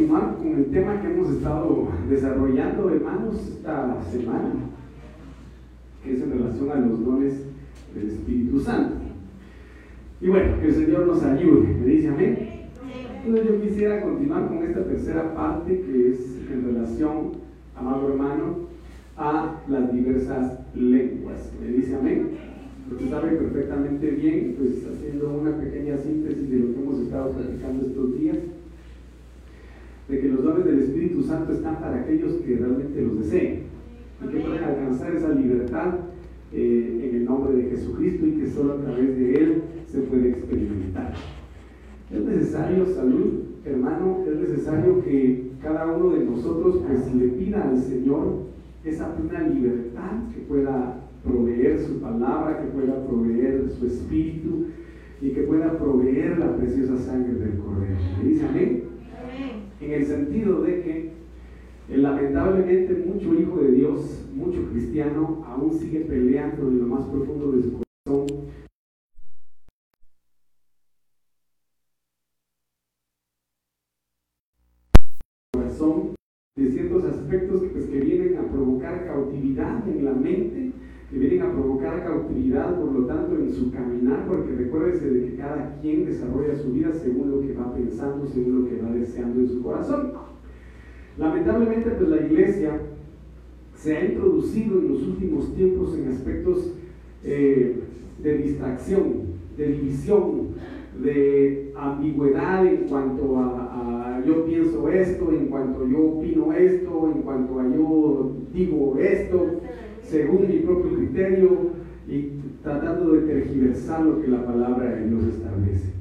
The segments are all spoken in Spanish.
continuar con el tema que hemos estado desarrollando, hermanos, esta semana, que es en relación a los dones del Espíritu Santo. Y bueno, que el Señor nos ayude, me dice amén. Entonces yo quisiera continuar con esta tercera parte que es en relación, amado hermano, a las diversas lenguas. Me dice amén. Usted sabe perfectamente bien, pues haciendo una pequeña síntesis de lo que hemos estado platicando estos días, de que los dones del Espíritu Santo están para aquellos que realmente los deseen y que pueden alcanzar esa libertad eh, en el nombre de Jesucristo y que solo a través de Él se puede experimentar. Es necesario, salud, hermano, es necesario que cada uno de nosotros pues le pida al Señor esa plena libertad que pueda proveer su palabra, que pueda proveer su espíritu y que pueda proveer la preciosa sangre del Cordero. ¿Me dice amén? En el sentido de que eh, lamentablemente mucho hijo de Dios, mucho cristiano, aún sigue peleando en lo más profundo de su corazón. De ciertos aspectos pues, que vienen a provocar cautividad en la mente que vienen a provocar cautividad, por lo tanto, en su caminar, porque recuérdese de que cada quien desarrolla su vida según lo que va pensando, según lo que va deseando en su corazón. Lamentablemente, pues la iglesia se ha introducido en los últimos tiempos en aspectos eh, de distracción, de división, de ambigüedad en cuanto a, a, yo pienso esto, en cuanto yo opino esto, en cuanto a yo digo esto según mi propio criterio y tratando de tergiversar lo que la palabra de Dios establece.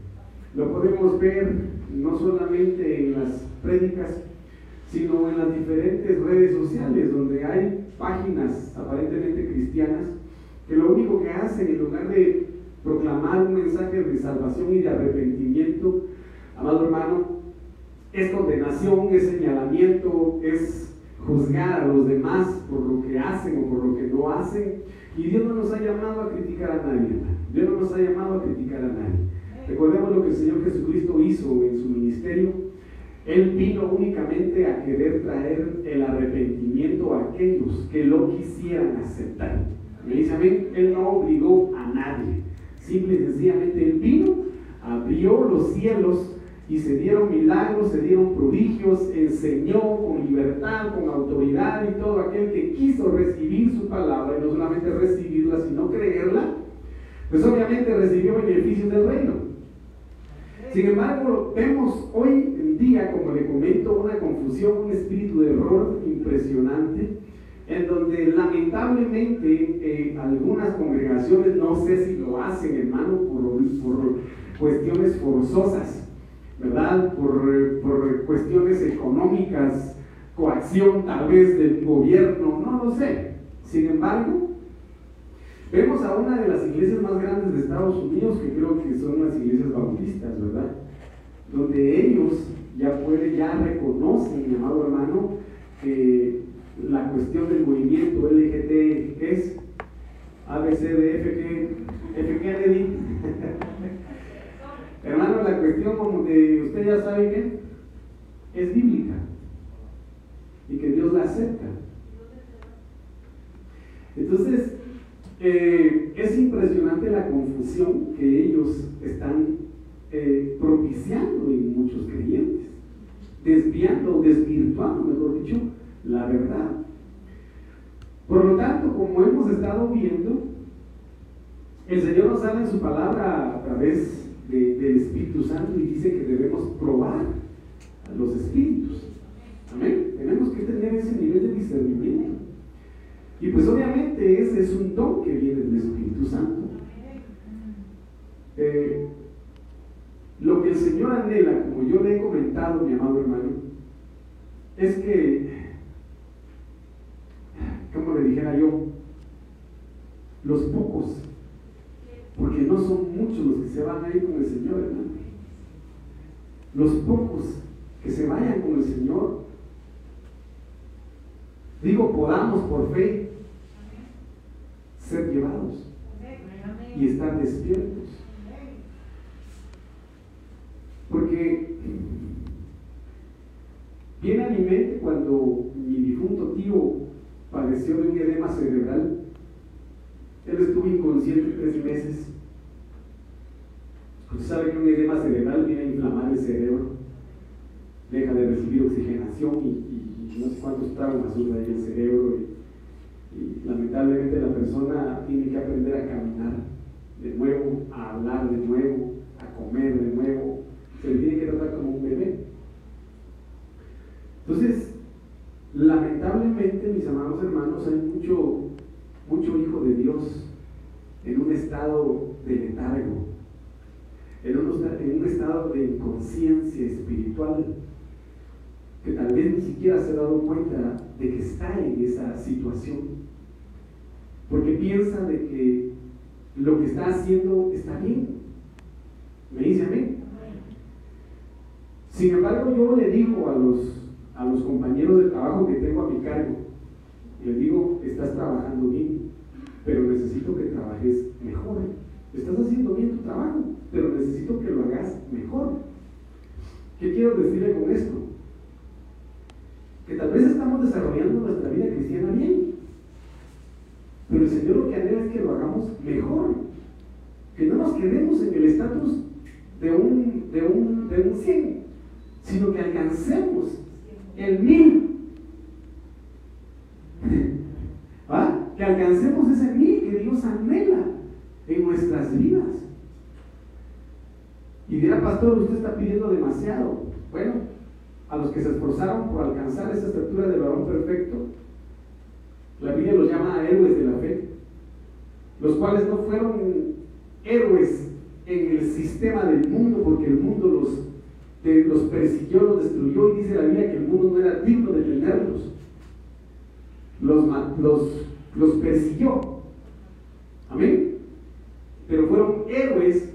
Lo podemos ver no solamente en las prédicas, sino en las diferentes redes sociales donde hay páginas aparentemente cristianas que lo único que hacen en lugar de proclamar un mensaje de salvación y de arrepentimiento, amado hermano, es condenación, es señalamiento, es juzgar a los demás por lo que hacen o por lo que no hacen. Y Dios no nos ha llamado a criticar a nadie. Dios no nos ha llamado a criticar a nadie. Recordemos lo que el Señor Jesucristo hizo en su ministerio. Él vino únicamente a querer traer el arrepentimiento a aquellos que lo quisieran aceptar. Me dice amén, Él no obligó a nadie. Simple y sencillamente Él vino, abrió los cielos y se dieron milagros, se dieron prodigios, enseñó con libertad, con autoridad y todo aquel que quiso recibir su palabra y no solamente recibirla, sino creerla, pues obviamente recibió beneficios del reino. Sin embargo, vemos hoy en día, como le comento, una confusión, un espíritu de error impresionante, en donde lamentablemente eh, algunas congregaciones, no sé si lo hacen, hermano, por, por cuestiones forzosas, ¿verdad? Por, por cuestiones económicas, coacción tal vez del gobierno, no lo sé. Sin embargo, vemos a una de las iglesias más grandes de Estados Unidos, que creo que son las iglesias bautistas, ¿verdad? Donde ellos ya pueden, ya reconocen, mi amado hermano, que la cuestión del movimiento LGT es ABCDFG, F Kennedy, Hermano, la usted ya sabe que es bíblica y que Dios la acepta. Entonces, eh, es impresionante la confusión que ellos están eh, propiciando en muchos creyentes, desviando, desvirtuando, mejor dicho, la verdad. Por lo tanto, como hemos estado viendo, el Señor nos habla en su palabra a través del Espíritu Santo y dice que debemos probar a los espíritus. Amén. Tenemos que tener ese nivel de discernimiento. Y pues obviamente ese es un don que viene del Espíritu Santo. Eh, lo que el Señor anhela, como yo le he comentado, mi amado hermano, es que, como le dijera yo, los pocos porque no son muchos los que se van a ir con el Señor, hermano. Los pocos que se vayan con el Señor, digo, podamos por fe ser llevados y estar despiertos. Viene a mi mente cuando mi difunto tío padeció de un edema cerebral. Él estuvo inconsciente tres meses. Usted sabe que un edema cerebral viene a inflamar el cerebro, deja de recibir oxigenación y, no sé cuántos traumas sufre ahí el cerebro. Y, y lamentablemente la persona tiene que aprender a caminar de nuevo, a hablar de nuevo, a comer de nuevo. Se le tiene que tratar como un bebé. Entonces, lamentablemente, mis amados hermanos, hay mucho, mucho hijo de Dios en un estado de letargo, en un, estado de inconsciencia espiritual, que tal vez ni siquiera se ha dado cuenta de que está en esa situación, porque piensa de que lo que está haciendo está bien. ¿Me dice amén? Sin embargo, yo le digo a los a los compañeros de trabajo que tengo a mi cargo. Les digo, estás trabajando bien, pero necesito que trabajes mejor. Estás haciendo bien tu trabajo, pero necesito que lo hagas mejor. ¿Qué quiero decirle con esto? Que tal vez estamos desarrollando nuestra vida cristiana bien, pero el Señor lo que anhela es que lo hagamos mejor. Que no nos quedemos en el estatus de un, de, un, de un 100, sino que alcancemos el mil. ¿Va? Que alcancemos ese mil que Dios anhela en nuestras vidas. Y dirá, pastor, usted está pidiendo demasiado. Bueno, a los que se esforzaron por alcanzar esa estatura de varón perfecto, la Biblia los llama héroes de la fe, los cuales no fueron héroes en el sistema del mundo porque el mundo los los persiguió, los destruyó y dice la Biblia que el mundo no era digno de tenerlos. Los, los, los persiguió. Amén. Pero fueron héroes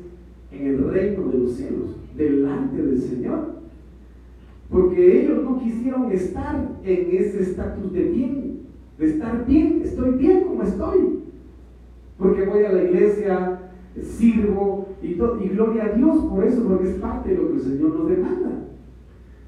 en el reino de los cielos, delante del Señor. Porque ellos no quisieron estar en ese estatus de bien, de estar bien, estoy bien como estoy. Porque voy a la iglesia, sirvo y, y gloria a Dios por eso, porque es parte de lo que el Señor nos demanda.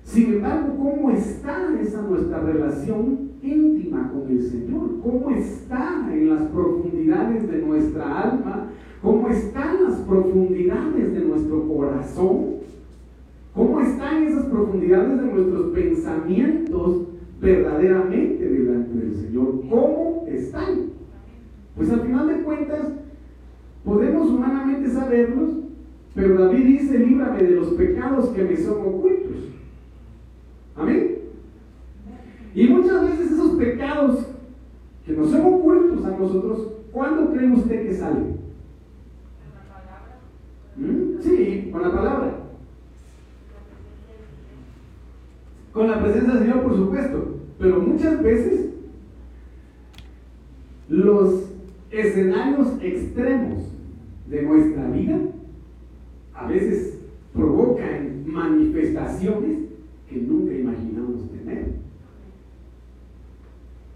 Sin embargo, ¿cómo está esa nuestra relación íntima con el Señor? ¿Cómo está en las profundidades de nuestra alma? ¿Cómo están las profundidades de nuestro corazón? ¿Cómo están esas profundidades de nuestros pensamientos verdaderamente delante del Señor? ¿Cómo están? Pues al final de cuentas, Podemos humanamente saberlos, pero David dice, líbrame de los pecados que me son ocultos. Amén. Y muchas veces esos pecados que nos son ocultos a nosotros, ¿cuándo cree usted que salen? ¿Mm? Sí, con la palabra. Con la presencia del Señor, por supuesto. Pero muchas veces los escenarios extremos de nuestra vida a veces provocan manifestaciones que nunca imaginamos tener,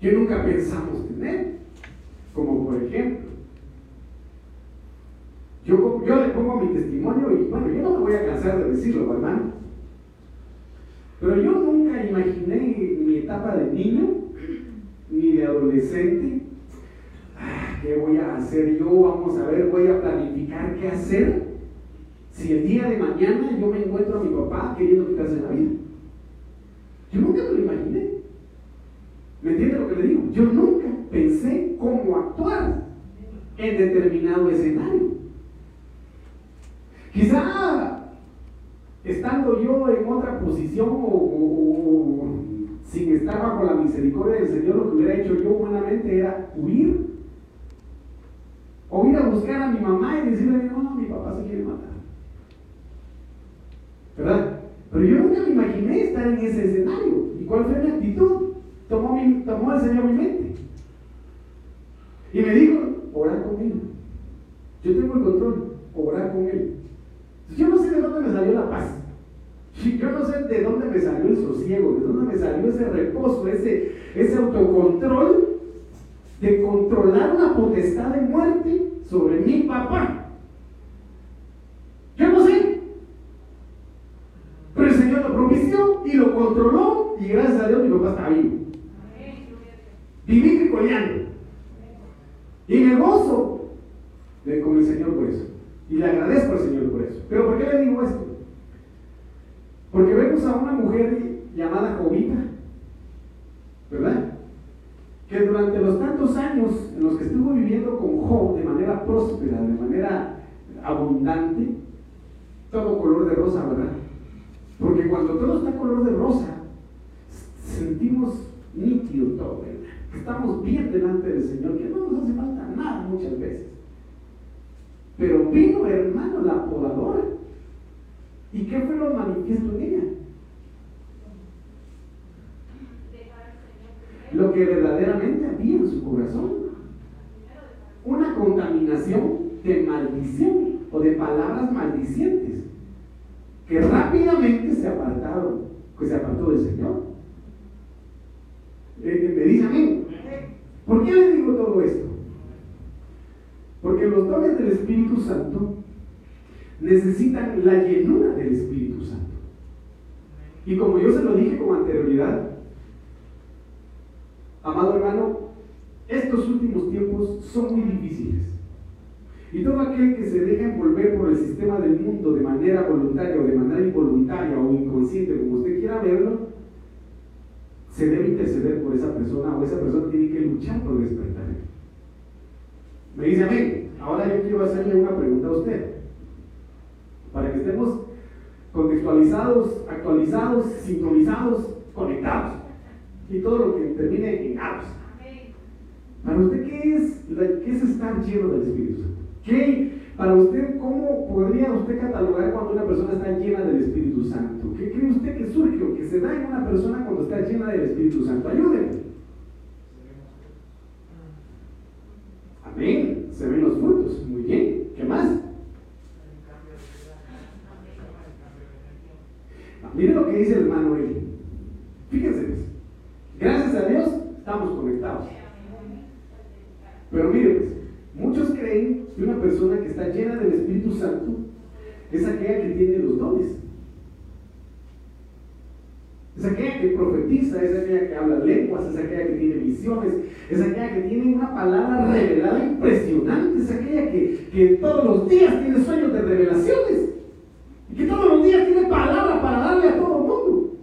que nunca pensamos tener, como por ejemplo, yo, yo le pongo mi testimonio y bueno, yo no me voy a cansar de decirlo, hermano, pero yo nunca imaginé mi etapa de niño ni de adolescente ¿qué voy a hacer yo? Vamos a ver, voy a planificar qué hacer. Si el día de mañana yo me encuentro a mi papá queriendo quitarse la vida. Yo nunca me lo imaginé. ¿Me entiende lo que le digo? Yo nunca pensé cómo actuar en determinado escenario. Quizá estando yo en otra posición o, sin estar bajo la misericordia del Señor, lo que hubiera hecho yo humanamente era huir o ir a buscar a mi mamá y decirle, no, mi papá se quiere matar. ¿Verdad? Pero yo nunca me imaginé estar en ese escenario. ¿Y cuál fue mi actitud? Tomó, mi, el Señor mi mente. Y me dijo, orar conmigo. Yo tengo el control, orar con Él. Yo no sé de dónde me salió la paz. Yo no sé de dónde me salió el sosiego, de dónde me salió ese reposo, ese, ese autocontrol de controlar una potestad de muerte sobre mi papá. Yo no sé. Pero el Señor lo propició y lo controló y gracias a Dios mi papá está vivo. Viví cricoleando. Y me gozo con el Señor por eso. Y le agradezco al Señor por eso. Pero ¿por qué le digo esto? Porque vemos a una mujer llamada Jovita, ¿verdad? Que durante los tantos años en los que estuvo viviendo con Job de manera próspera, de manera abundante, todo color de rosa, ¿verdad? Porque cuando todo está color de rosa, sentimos nítido todo, ¿verdad? Estamos bien delante del Señor, que no nos hace falta nada muchas veces. Pero vino, hermano, la podadora. ¿Y qué fue lo manifiesto en ella? Lo que verdaderamente había en su corazón. Una contaminación de maldición o de palabras maldicientes que rápidamente se apartaron, que se apartó del Señor. Eh, me dice a mí, ¿por qué le digo todo esto? Porque los dones del Espíritu Santo necesitan la llenura del Espíritu Santo. Y como yo se lo dije con anterioridad, amado hermano, estos últimos tiempos son muy difíciles. Y todo aquel que se deja envolver por el sistema del mundo de manera voluntaria o de manera involuntaria o inconsciente, como usted quiera verlo, se debe interceder por esa persona o esa persona tiene que luchar por despertar. Me dice a mí, ahora yo quiero hacerle una pregunta a usted, para que estemos contextualizados, actualizados, sincronizados, conectados y todo lo que termine en apps. Para usted, ¿qué es, ¿qué es estar lleno del Espíritu Santo? ¿Qué, para usted, ¿cómo podría usted catalogar cuando una persona está llena del Espíritu Santo? ¿Qué cree usted que surge o que se da en una persona cuando está llena del Espíritu Santo? Ayúdenme. Amén. Se ven los frutos. Muy bien. ¿Qué más? Ah, mire lo que dice el hermano Eli. Fíjense. Gracias a Dios estamos conectados. Pero mire, pues, muchos creen que una persona que está llena del Espíritu Santo es aquella que tiene los dones. Es aquella que profetiza, es aquella que habla lenguas, es aquella que tiene visiones, es aquella que tiene una palabra revelada impresionante, es aquella que, todos los días tiene sueños de revelaciones y que todos los días tiene palabra para darle a todo el mundo.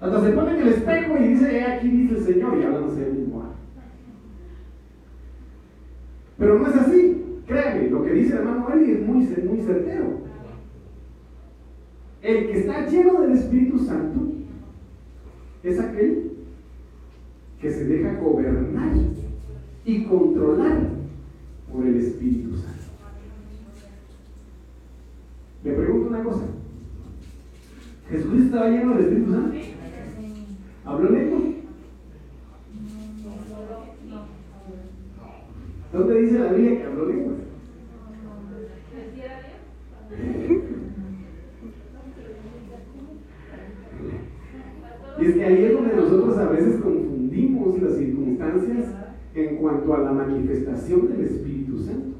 Hasta se pone en el espejo y dice, aquí dice el Señor y hablándose del mismo. Pero no es así. Créame, lo que dice el hermano Eli es muy, muy certero. El que está lleno del Espíritu Santo es aquel que se deja gobernar y controlar por el Espíritu Santo. Me pregunto una cosa. ¿Jesús estaba lleno del Espíritu Santo? ¿Habló lengua? ¿Dónde dice la Biblia que habló lengua? Y es que ahí es donde nosotros a veces confundimos las circunstancias en cuanto a la manifestación del Espíritu Santo.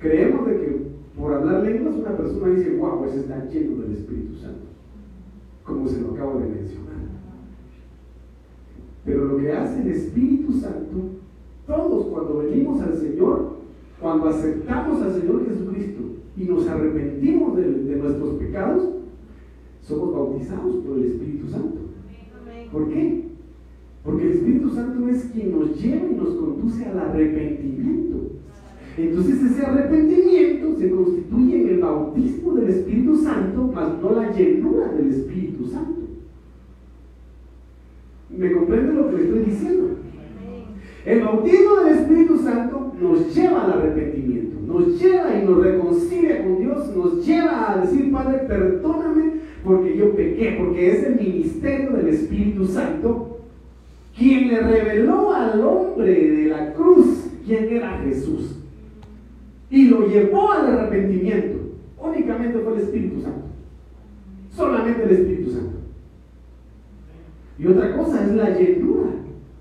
Creemos de que por hablar lenguas una persona dice, wow, ese está lleno del Espíritu Santo, como se lo acabo de mencionar. Pero lo que hace el Espíritu Santo, todos cuando venimos al Señor, cuando aceptamos al Señor Jesucristo y nos arrepentimos de, nuestros pecados, somos bautizados por el Espíritu Santo. ¿Por qué? Porque el Espíritu Santo es quien nos lleva y nos conduce al arrepentimiento. Entonces ese arrepentimiento se constituye en el bautismo del Espíritu Santo, mas no la llenura del Espíritu Santo. ¿Me comprende lo que le estoy diciendo? El bautismo del Espíritu Santo nos lleva al arrepentimiento, nos lleva y nos reconcilia con Dios, nos lleva a decir, Padre, perdóname porque yo pequé, porque es el ministerio del Espíritu Santo quien le reveló al hombre de la cruz quién era Jesús y lo llevó al arrepentimiento. Únicamente fue el Espíritu Santo. Solamente el Espíritu Santo. Y otra cosa es la llenura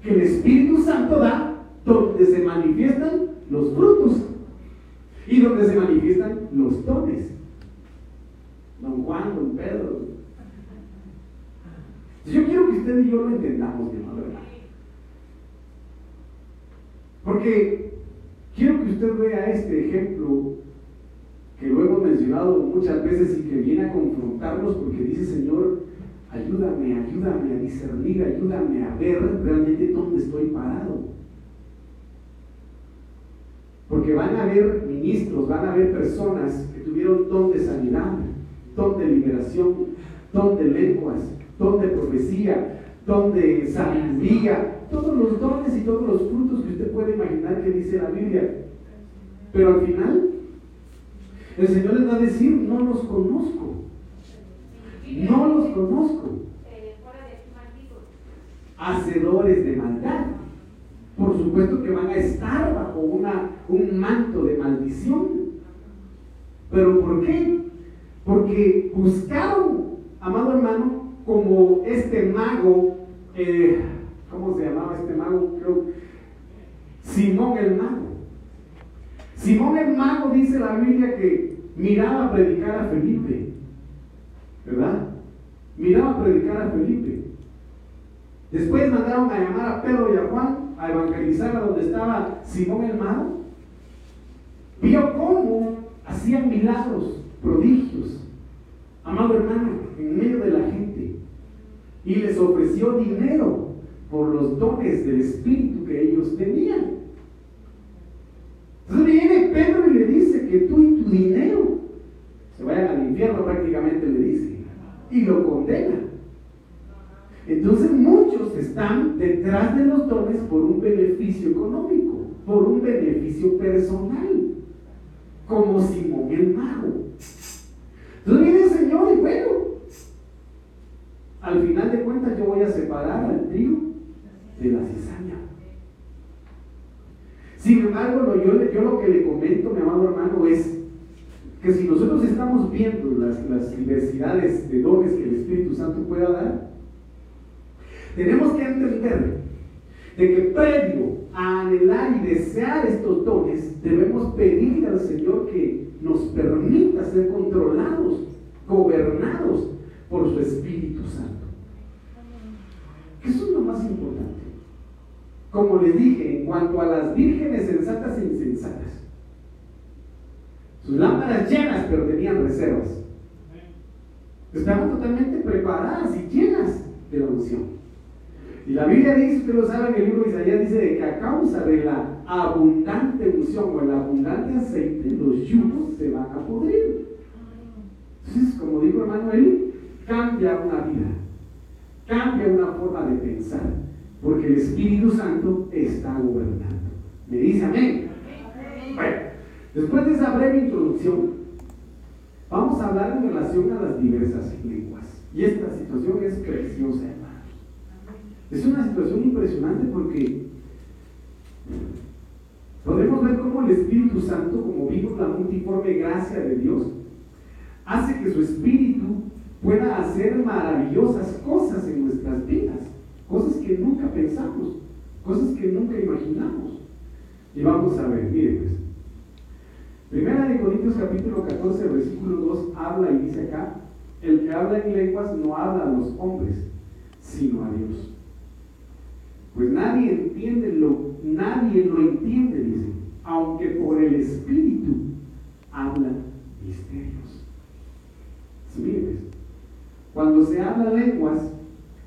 que el Espíritu Santo da donde se manifiestan los frutos y donde se manifiestan los dones. don Juan, don Pedro. Yo quiero que usted y yo lo entendamos, mi hermano. Porque quiero que usted vea este ejemplo que lo hemos mencionado muchas veces y que viene a confrontarnos porque dice, Señor, ayúdame, ayúdame a discernir, ayúdame a ver realmente dónde estoy parado. Porque van a haber ministros, van a haber personas que tuvieron don de sanidad, don de liberación, don de lenguas, don de profecía, don de sabiduría, todos los dones y todos los frutos que usted puede imaginar que dice la Biblia. Pero al final, el Señor les va a decir, no los conozco. No los conozco. Hacedores de maldad. Por supuesto que van a estar bajo una, un manto de maldición. ¿Pero por qué? Porque buscaron, amado hermano, como este mago, eh, ¿cómo se llamaba este mago? Creo, Simón el mago. Simón el mago dice la Biblia que miraba a predicar a Felipe, ¿verdad? Miraba predicar a Felipe. Después mandaron a llamar a Pedro y a Juan a evangelizar a donde estaba Simón el mago. Vio cómo hacían milagros, prodigios, amado hermano, en medio de la gente. Y les ofreció dinero por los dones del Espíritu que ellos tenían. Entonces viene Pedro y le dice que tú y tu dinero se vayan al infierno prácticamente le dice. Y lo condena. Entonces muchos están detrás de los dones por un beneficio económico, por un beneficio personal, como Simón el mago. Entonces viene el Señor y bueno, al final de cuentas yo voy a separar al trigo de la cizaña. Sin embargo, yo, yo lo que le comento, mi amado hermano, es que si nosotros estamos viendo las, las diversidades de dones que el Espíritu Santo pueda dar, tenemos que entender de que previo a anhelar y desear estos dones, debemos pedirle al Señor que nos permita ser controlados, gobernados por su Espíritu Santo. Eso es lo más importante. Como les dije, en cuanto a las vírgenes sensatas e insensatas, sus lámparas llenas, pero tenían reservas. Estaban totalmente preparadas y llenas de la unción. Y la Biblia dice, usted lo sabe en el libro de Isaías, dice que a causa de la abundante unción o el abundante aceite, los yugos se van a podrir. Entonces, como dijo hermano él, cambia una vida, cambia una forma de pensar, porque el Espíritu Santo está gobernando. Me dice amén. Después de esa breve introducción, vamos a hablar en relación a las diversas lenguas. Y esta situación es preciosa, es una situación impresionante porque podemos ver cómo el Espíritu Santo, como vimos la multiforme gracia de Dios, hace que su Espíritu pueda hacer maravillosas cosas en nuestras vidas, cosas que nunca pensamos, cosas que nunca imaginamos. Y vamos a ver, miren pues. Primera de Corintios capítulo 14, versículo 2 habla y dice acá, el que habla en lenguas no habla a los hombres, sino a Dios. Pues nadie entiende lo, nadie lo entiende, dice, aunque por el Espíritu hablan misterios. ¿Sí, cuando se habla lenguas,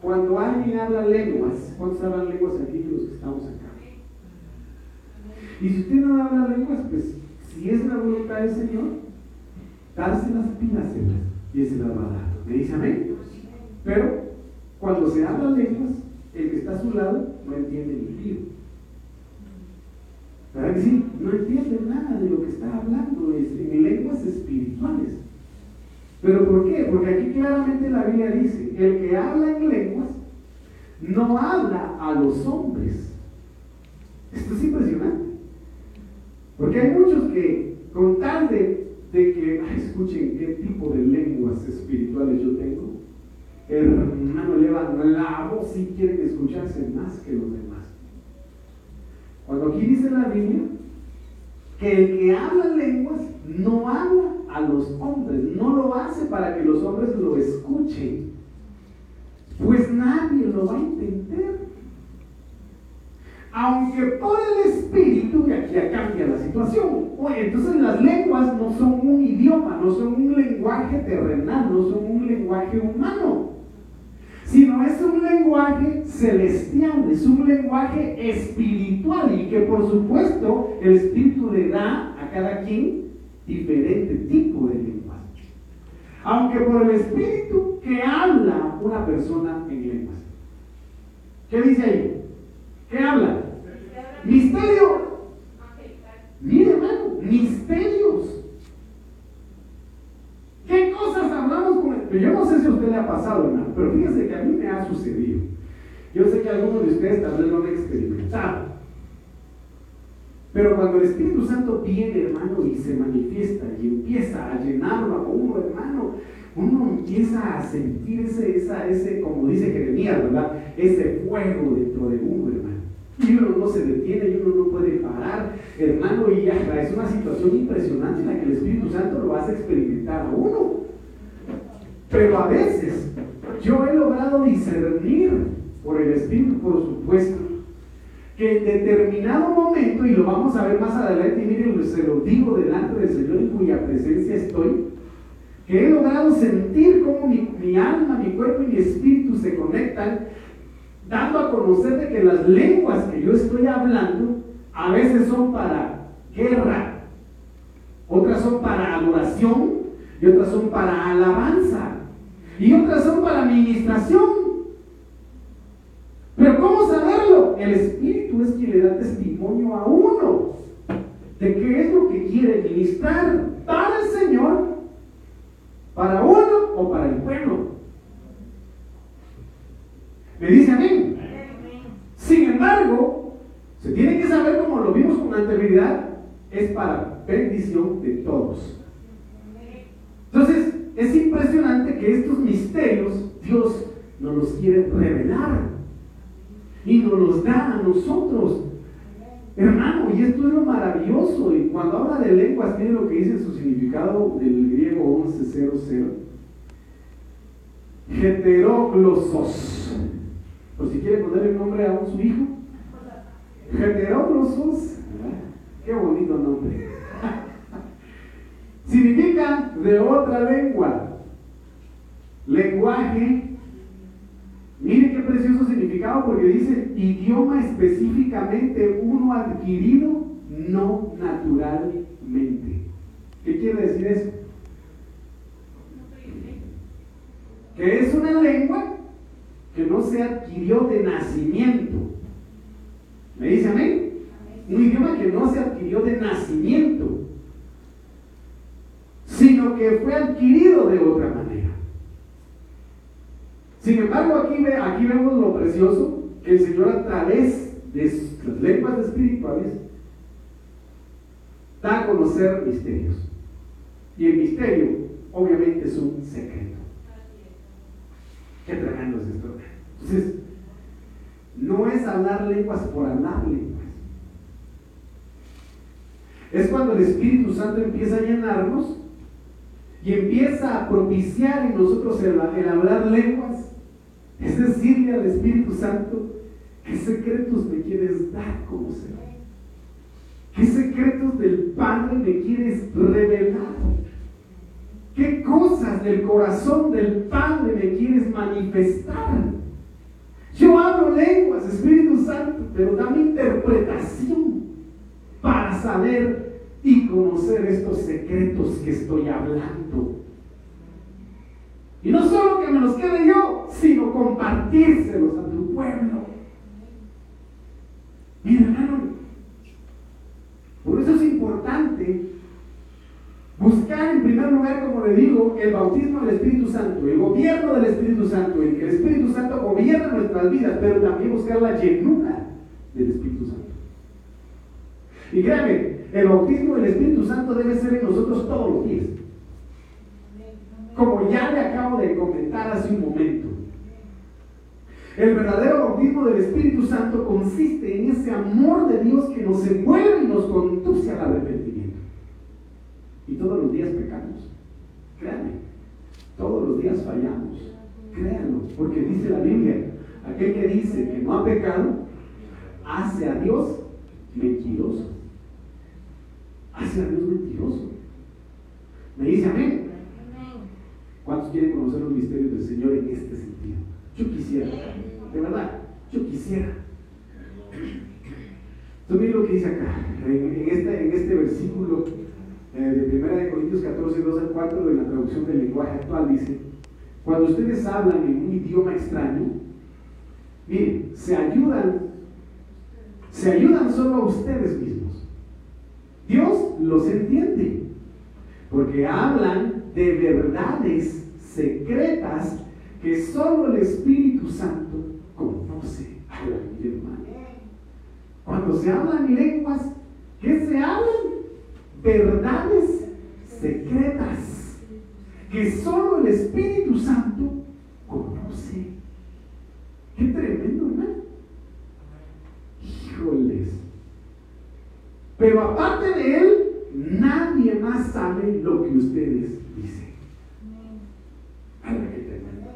cuando alguien habla lenguas, ¿cuántos hablan lenguas aquí los que estamos acá? Y si usted no habla lenguas, pues si es la voluntad del Señor, dárselas, pídaselas y ese la va a dar. ¿Me dice amén? Pero cuando se habla lenguas, el que está a su lado no entiende ni lío. ¿Verdad que sí? No entiende nada de lo que está hablando en lenguas espirituales. ¿Pero por qué? Porque aquí claramente la Biblia dice, el que habla en lenguas no habla a los hombres. Esto es impresionante. Porque hay muchos que, con tal de, que, escuchen qué tipo de lenguas espirituales yo tengo, hermano, elevan la voz y quieren escucharse más que los demás. Cuando aquí dice la Biblia que el que habla lenguas no habla a los hombres, no lo hace para que los hombres lo escuchen, pues nadie lo va a entender. Aunque por el espíritu, y aquí ya cambia la situación, entonces las lenguas no son un idioma, no son un lenguaje terrenal, no son un lenguaje humano sino es un lenguaje celestial, es un lenguaje espiritual y que por supuesto el Espíritu le da a cada quien diferente tipo de lenguaje. Aunque por el Espíritu que habla una persona en lenguas. ¿Qué dice ahí? ¿Qué habla? Misterio. Mire hermano, misterios. ¿Qué cosas hablamos con él? Yo no sé si a usted le ha pasado, hermano, pero fíjese que a mí me ha sucedido. Yo sé que algunos de ustedes tal vez lo han experimentado. Pero cuando el Espíritu Santo viene, hermano, y se manifiesta y empieza a llenarlo a uno, hermano, uno empieza a sentir ese, esa, ese, como dice Jeremías, ¿verdad? Ese fuego dentro de uno, hermano. Y uno no se detiene y uno no puede parar, hermano, y es una situación impresionante en la que el Espíritu Santo lo hace experimentar a uno. Pero a veces yo he logrado discernir por el Espíritu, por supuesto, que en determinado momento, y lo vamos a ver más adelante, y miren, se lo digo delante del Señor en cuya presencia estoy, que he logrado sentir cómo mi, mi alma, mi cuerpo y mi espíritu se conectan dando a conocer de que las lenguas que yo estoy hablando a veces son para guerra, otras son para adoración y otras son para alabanza y otras son para administración. Pero ¿cómo saberlo? El Espíritu es quien le da testimonio a uno de qué es lo que quiere ministrar para el Señor, para uno o para el pueblo. ¿Me dice amén? Sin embargo, se tiene que saber, como lo vimos con anterioridad, es para bendición de todos. Entonces, es impresionante que estos misterios Dios nos los quiere revelar y nos los da a nosotros. Hermano, y esto es lo maravilloso. Y cuando habla de lenguas, tiene lo que dice su significado del griego 1100. Heteroglosos por si quiere ponerle nombre a un su hijo. Heteroglosos. Qué bonito nombre. Significa de otra lengua. Lenguaje. Mire qué precioso significado porque dice idioma específicamente uno adquirido no naturalmente. ¿Qué quiere decir eso? Que es una lengua que no se adquirió de nacimiento. ¿Me dice amén? Un idioma que no se adquirió de nacimiento, sino que fue adquirido de otra manera. Sin embargo, aquí, aquí vemos lo precioso que el Señor a través de las lenguas espirituales da a conocer misterios. Y el misterio, obviamente, es un secreto. Qué tremendo es esto. Entonces, no es hablar lenguas por hablar lenguas. Es cuando el Espíritu Santo empieza a llenarnos y empieza a propiciar en nosotros el, hablar lenguas. Es decirle al Espíritu Santo, ¿qué secretos me quieres dar como ser? ¿Qué secretos del Padre me quieres revelar? ¿Qué cosas del corazón del Padre me quieres manifestar? Yo hablo lenguas, Espíritu Santo, pero dame interpretación para saber y conocer estos secretos que estoy hablando. Y no solo que me los quede yo, sino compartírselos a tu pueblo. Mira, hermano, por eso es importante Buscar en primer lugar, como le digo, el bautismo del Espíritu Santo, el gobierno del Espíritu Santo, el que el Espíritu Santo gobierna nuestras vidas, pero también buscar la llenura del Espíritu Santo. Y créame, el bautismo del Espíritu Santo debe ser en nosotros todos los días. Como ya le acabo de comentar hace un momento. El verdadero bautismo del Espíritu Santo consiste en ese amor de Dios que nos envuelve y nos conduce al arrepentimiento. Y todos los días pecamos. Créanme, todos los días fallamos. Créanlo, porque dice la Biblia, aquel que dice que no ha pecado, hace a Dios mentiroso. Hace a Dios mentiroso. Me dice amén. ¿Cuántos quieren conocer los misterios del Señor en este sentido? Yo quisiera, de verdad, yo quisiera. Entonces miren lo que dice acá, en, este, en este versículo eh, de 1 Corintios 14, 2 al 4 de la traducción del lenguaje actual dice, cuando ustedes hablan en un idioma extraño, miren, se ayudan, se ayudan solo a ustedes mismos. Dios los entiende, porque hablan de verdades secretas que solo el Espíritu Santo conoce. hermano. Cuando se hablan lenguas, ¿qué se hablan? Verdades secretas que solo el Espíritu Santo conoce. Qué tremendo, hermano. Híjoles. Pero aparte de él, nadie más sabe lo que ustedes dicen. qué tremendo,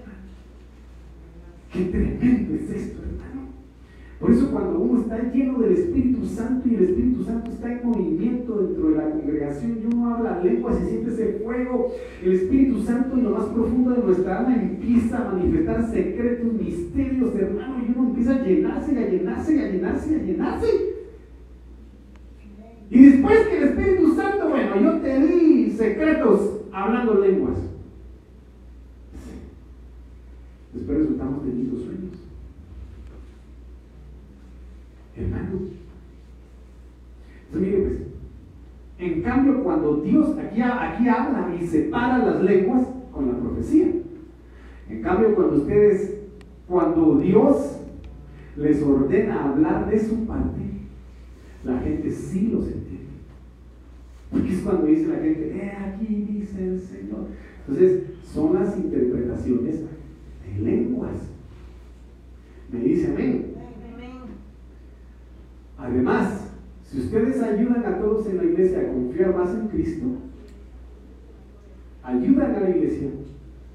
Qué tremendo es esto, hermano. Por eso cuando uno está lleno del Espíritu Santo y el Espíritu Santo está en movimiento dentro de la congregación y uno habla lenguas y siente ese fuego, el Espíritu Santo en lo más profundo de nuestra alma empieza a manifestar secretos, misterios, hermano, y uno empieza a llenarse, a llenarse, a llenarse, a llenarse. Y después que el Espíritu Santo, bueno, yo te di secretos hablando lenguas. Después resultamos teniendo sueños. Hermano. Entonces, mire, pues, en cambio, cuando Dios aquí, aquí habla y separa las lenguas con la profecía. En cambio, cuando ustedes, cuando Dios les ordena hablar de su parte, la gente sí los entiende. Porque es cuando dice la gente, eh, aquí dice el Señor. Entonces, son las interpretaciones de lenguas. Me dice amén. Además, si ustedes ayudan a todos en la iglesia a confiar más en Cristo, ayudan a la iglesia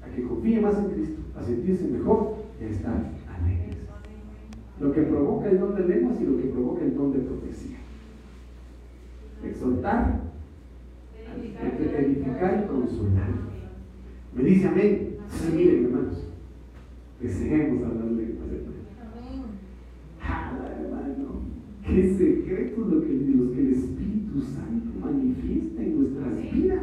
a que confíe más en Cristo, a sentirse mejor y a estar alegres. Lo que provoca el don de lenguas y lo que provoca el don de profecía. Exhortar, edificar y consolar. Me dice amén. Sí, miren, hermanos, deseemos hablar lenguas, hermano. hermano. Qué secretos lo que, los que el Espíritu Santo manifiesta en nuestras vidas.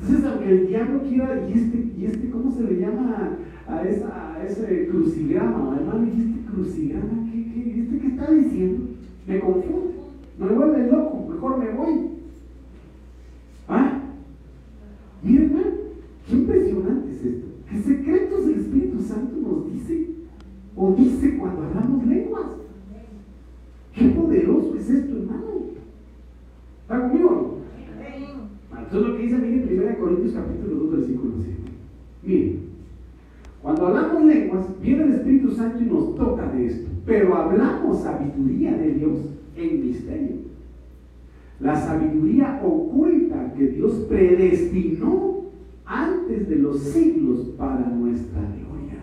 Entonces, aunque el diablo quiera, y este, y este ¿cómo se le llama a, esa, a ese crucigrama? Hermano, ¿y este crucigrama? ¿Qué, qué, ¿Este qué está diciendo? Me confunde, me vuelve loco, mejor me voy. ¿Ah? Miren, hermano, qué impresionante es esto. ¿Qué secretos el Espíritu Santo nos dice? O dice cuando hablamos lenguas. Qué poderoso es esto, hermano. ¿Está conmigo? Eso es lo que dice, miren, 1 Corintios capítulo 2, versículo 7. Miren, cuando hablamos lenguas, viene el Espíritu Santo y nos toca de esto. Pero hablamos sabiduría de Dios en misterio. La sabiduría oculta que Dios predestinó antes de los siglos para nuestra gloria.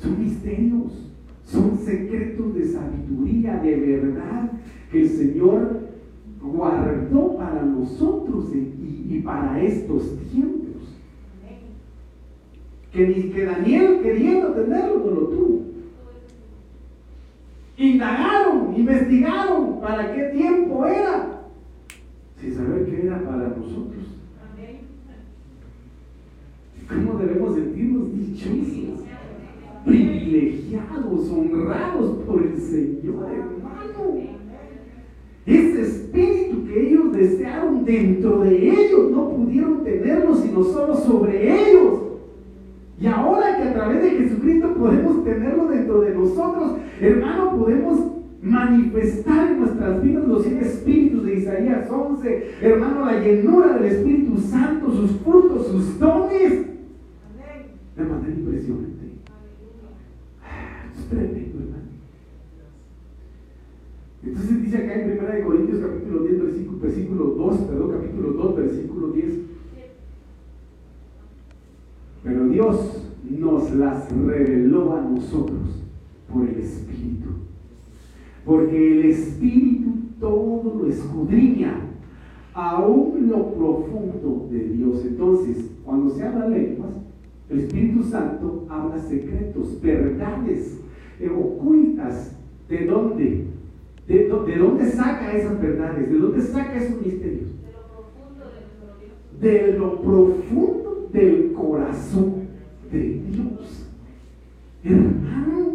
Son misterios. Son secretos de sabiduría, de verdad, que el Señor guardó para nosotros y, para estos tiempos. Que ni que Daniel queriendo tenerlo no lo tuvo. Indagaron, investigaron para qué tiempo era, sin saber que era para nosotros. ¿Cómo debemos sentirnos dichosos? privilegiados, honrados por el Señor, hermano. Ese espíritu que ellos desearon dentro de ellos, no pudieron tenerlo sino solo sobre ellos. Y ahora que a través de Jesucristo podemos tenerlo dentro de nosotros, hermano, podemos manifestar en nuestras vidas los siete espíritus de Isaías 11, hermano, la llenura del Espíritu Santo, sus frutos, sus dones, de manera impresionante. Tremendo, hermano. Entonces dice acá en 1 Corintios capítulo 10, versículo, versículo 2, perdón, capítulo 2, versículo 10. Pero Dios nos las reveló a nosotros por el Espíritu. Porque el Espíritu todo lo escudriña, aún lo profundo de Dios. Entonces, cuando se habla lenguas, el Espíritu Santo habla secretos, verdades eh, ocultas. ¿De dónde? ¿De, ¿De, dónde saca esas verdades? ¿De dónde saca esos misterios? De lo profundo del corazón de Dios. Hermano,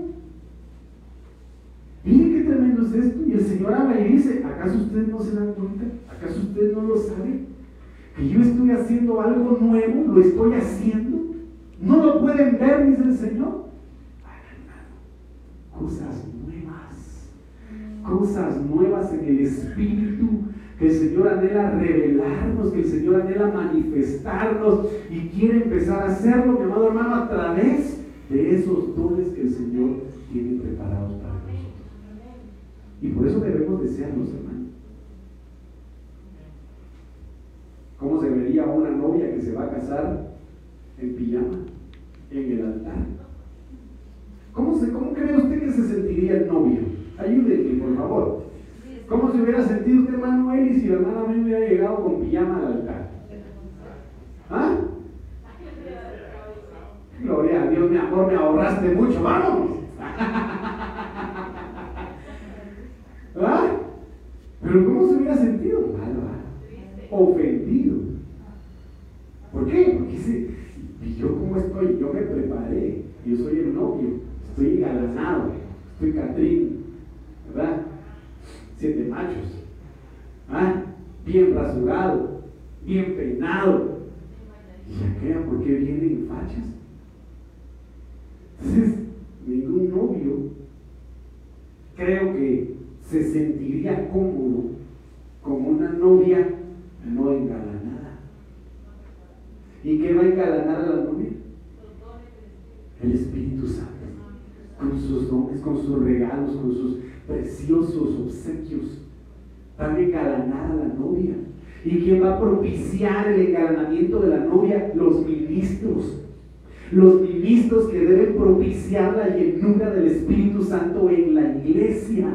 miren qué tremendo es esto. Y el Señor habla y dice, ¿acaso ustedes no se dan cuenta? ¿Acaso ustedes no lo saben? Que yo estoy haciendo algo nuevo, lo estoy haciendo. No lo pueden ver, dice el Señor. Cosas nuevas. Cosas nuevas en el Espíritu que el Señor anhela revelarnos, que el Señor anhela manifestarnos y quiere empezar a hacerlo, mi amado hermano, a través de esos dones que el Señor tiene preparados para nosotros. Y por eso debemos desearlos, hermano. ¿Cómo se vería una novia que se va a casar en pijama, en el altar? ¿Cómo, cómo cree usted que se sentiría el novio? Ayúdenme, por favor. ¿Cómo se hubiera sentido usted, hermano Eli, si la hermana me hubiera llegado con pijama al altar? ¿Ah? Gloria a Dios, mi amor, me ahorraste mucho, vamos. ¿Ah? Pero ¿cómo se hubiera sentido? Malo, ofendido. ¿Por qué? Porque dice, ¿y yo cómo estoy? Yo me preparé, yo soy el novio, estoy engalanado, estoy Catrín, ¿verdad? siete machos. ¿Ah? Bien rasurado, bien peinado. ¿Y aquella por qué vienen fachas? Entonces, ningún novio creo que se sentiría cómodo como una novia no engalanada. ¿Y qué va a engalanar a la novia? El Espíritu Santo. Con sus dones, con sus regalos, con sus preciosos obsequios van a engalanar a la novia. ¿Y quién va a propiciar el engalanamiento de la novia? Los ministros. Los ministros que deben propiciar la llenura del Espíritu Santo en la iglesia.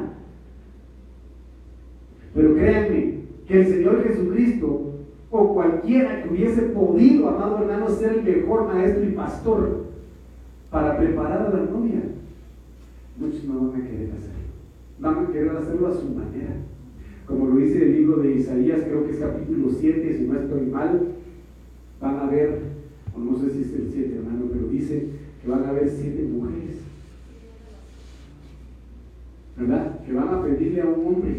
Pero créanme que el Señor Jesucristo o cualquiera que hubiese podido, amado hermano, ser el mejor maestro y pastor para preparar a la novia, muchos no van a querer hacerlo van a querer hacerlo a su manera. Como lo dice el libro de Isaías, creo que es capítulo 7, si no estoy mal, van a ver, o no sé si es el 7, hermano, pero dice que van a haber siete mujeres, ¿verdad? Que van a pedirle a un hombre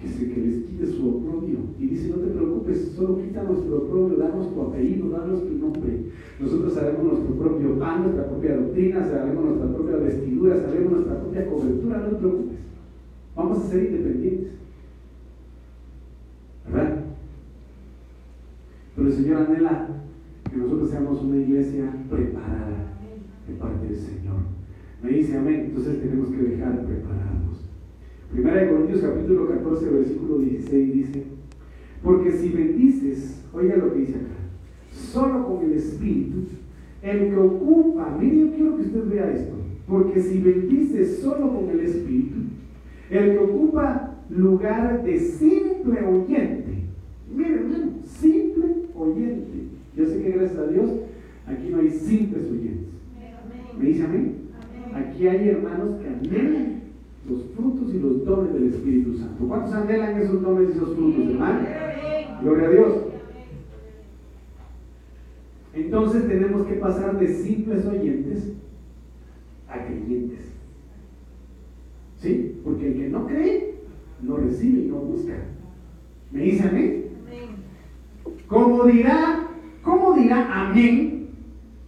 que, se, les quite su oprobio. Y dice, no te preocupes, solo quita nuestro oprobio, danos tu apellido, danos tu nombre. Nosotros haremos nuestro propio pan, nuestra propia doctrina, haremos nuestra propia vestidura, haremos nuestra propia cobertura, no te preocupes. Vamos a ser independientes. ¿Verdad? Pero el Señor anhela que nosotros seamos una iglesia preparada de parte del Señor. Me dice amén, entonces tenemos que dejar de prepararnos. Primera de Corintios capítulo 14, versículo 16 dice, porque si bendices, oiga lo que dice acá, solo con el Espíritu, el que ocupa, mire, yo quiero que usted vea esto, porque si bendices solo con el Espíritu, el que ocupa lugar de simple oyente, mire hermano, simple oyente. Yo sé que gracias a Dios aquí no hay simples oyentes. ¿Me dice amén? Aquí hay hermanos que anhelan los frutos y los dones del Espíritu Santo. ¿Cuántos anhelan esos dones y esos frutos, hermano? Gloria a Dios. Entonces tenemos que pasar de simples oyentes a creyentes. ¿Sí? Porque el que no cree, no recibe y no busca. ¿Me dice amén? ¿Cómo dirá, cómo dirá amén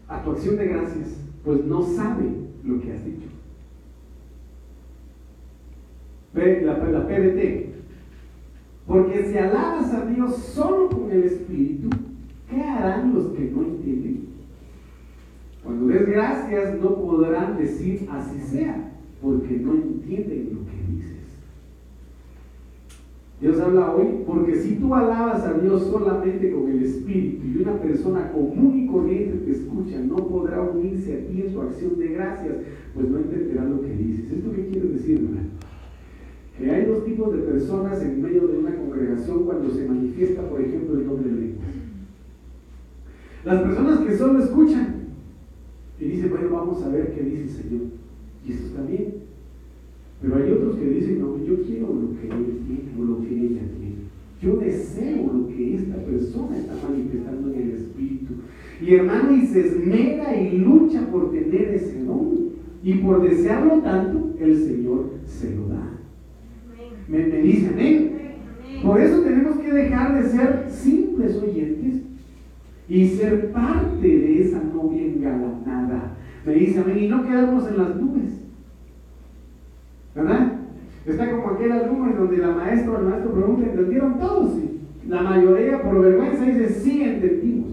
a tu acción de gracias? Pues no sabe lo que has dicho. La, la. Porque si alabas a Dios solo con el Espíritu, ¿qué harán los que no entienden? Cuando des gracias no podrán decir así sea, porque no entienden lo que dices. Dios habla hoy porque si tú alabas a Dios solamente con el Espíritu y una persona común y corriente te escucha, no podrá unirse a ti en su acción de gracias, pues no entenderá lo que dices. ¿Esto qué quiere decir, hermano? Que hay dos tipos de personas en medio de una congregación cuando se manifiesta, por ejemplo, el nombre de lenguas. Las personas que solo escuchan y dicen, bueno, vamos a ver qué dice el Señor. Y esto está bien. Pero hay otros que dicen, no, yo quiero lo que él tiene o lo que ella tiene. Yo deseo lo que esta persona está manifestando en el Espíritu. Y hermano, y se esmera y lucha por tener ese don. Y por desearlo tanto, el Señor se lo da. Me, me dice amén. Por eso tenemos que dejar de ser simples oyentes y ser parte de esa novia engalanada. Me dice amén. Y no quedarnos en las nubes. ¿Verdad? Está como aquel alumno en donde la maestra o el maestro pregunta, ¿entendieron todos? Y la mayoría por vergüenza dice, sí entendimos.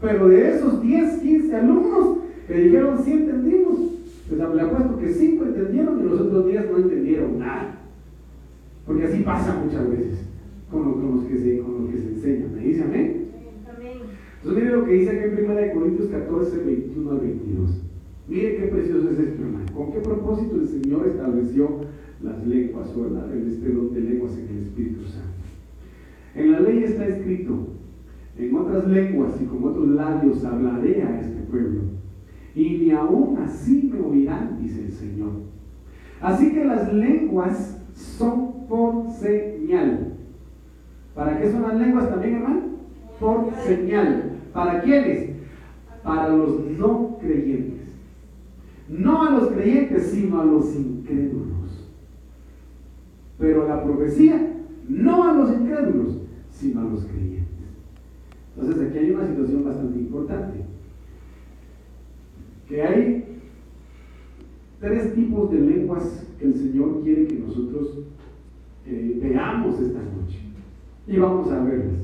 Pero de esos 10, 15 alumnos que dijeron, sí entendimos, pues le apuesto que 5 entendieron y los otros 10 no entendieron nada. Porque así pasa muchas veces con, los, que, se, con los que se enseña. ¿Me dice amén? Entonces mire lo que dice aquí en 1 Corintios 14, 21 al 22. Mire qué precioso es esto, hermano. ¿Con qué propósito el Señor estableció las lenguas o el este de lenguas en el Espíritu Santo? En la ley está escrito, en otras lenguas y con otros labios hablaré a este pueblo, y ni aún así me oirán, dice el Señor. Así que las lenguas son por señal. ¿Para qué son las lenguas también, hermano? Por señal. ¿Para quiénes? Para los no creyentes. No a los creyentes, sino a los incrédulos. Pero la profecía, no a los incrédulos, sino a los creyentes. Entonces aquí hay una situación bastante importante. Que hay tres tipos de lenguas que el Señor quiere que nosotros eh, veamos esta noche. Y vamos a verlas.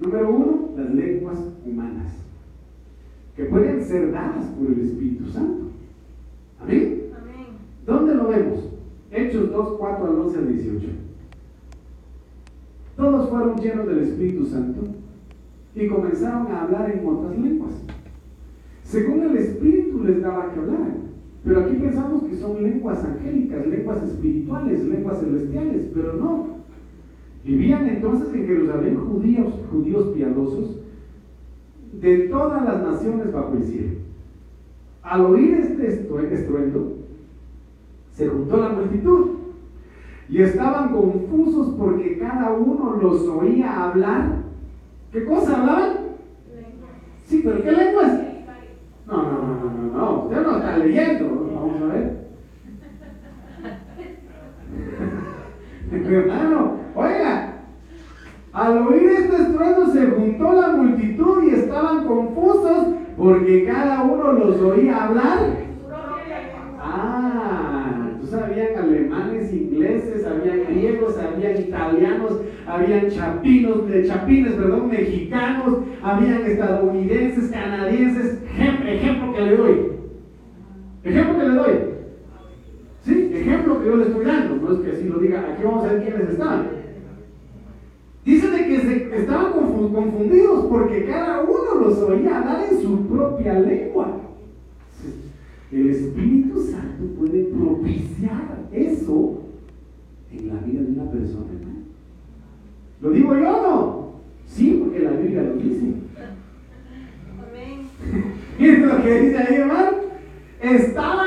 Número uno, las lenguas humanas que pueden ser dadas por el Espíritu Santo. Amén. ¿Dónde lo vemos? Hechos 2, 4 al 11 al 18. Todos fueron llenos del Espíritu Santo y comenzaron a hablar en otras lenguas. Según el Espíritu les daba que hablar. Pero aquí pensamos que son lenguas angélicas, lenguas espirituales, lenguas celestiales, pero no. Vivían entonces en Jerusalén judíos, judíos piadosos de todas las naciones bajo el cielo. Al oír este estruendo, se juntó la multitud y estaban confusos porque cada uno los oía hablar. ¿Qué cosa hablaban? Sí, pero ¿qué lenguas? No, no, no, no, no, usted no está leyendo. Vamos a ver. Hermano, oiga, al oír este estruendo se juntó la multitud y estaban confusos porque cada uno los oía hablar. Ah, entonces habían alemanes, ingleses, habían griegos, habían italianos, habían chapinos, de chapines, perdón, mexicanos, habían estadounidenses, canadienses. Ejemplo que le doy. Ejemplo que le doy. Sí, ejemplo que yo le estoy dando. No es que así lo diga, aquí vamos a ver quiénes están. Dice de que se estaban confundidos porque cada uno los oía hablar en su propia lengua. El Espíritu Santo puede propiciar eso en la vida de una persona. ¿Lo digo yo o no? Sí, porque la Biblia lo dice. Amén. Miren lo que dice ahí, hermano. Estaban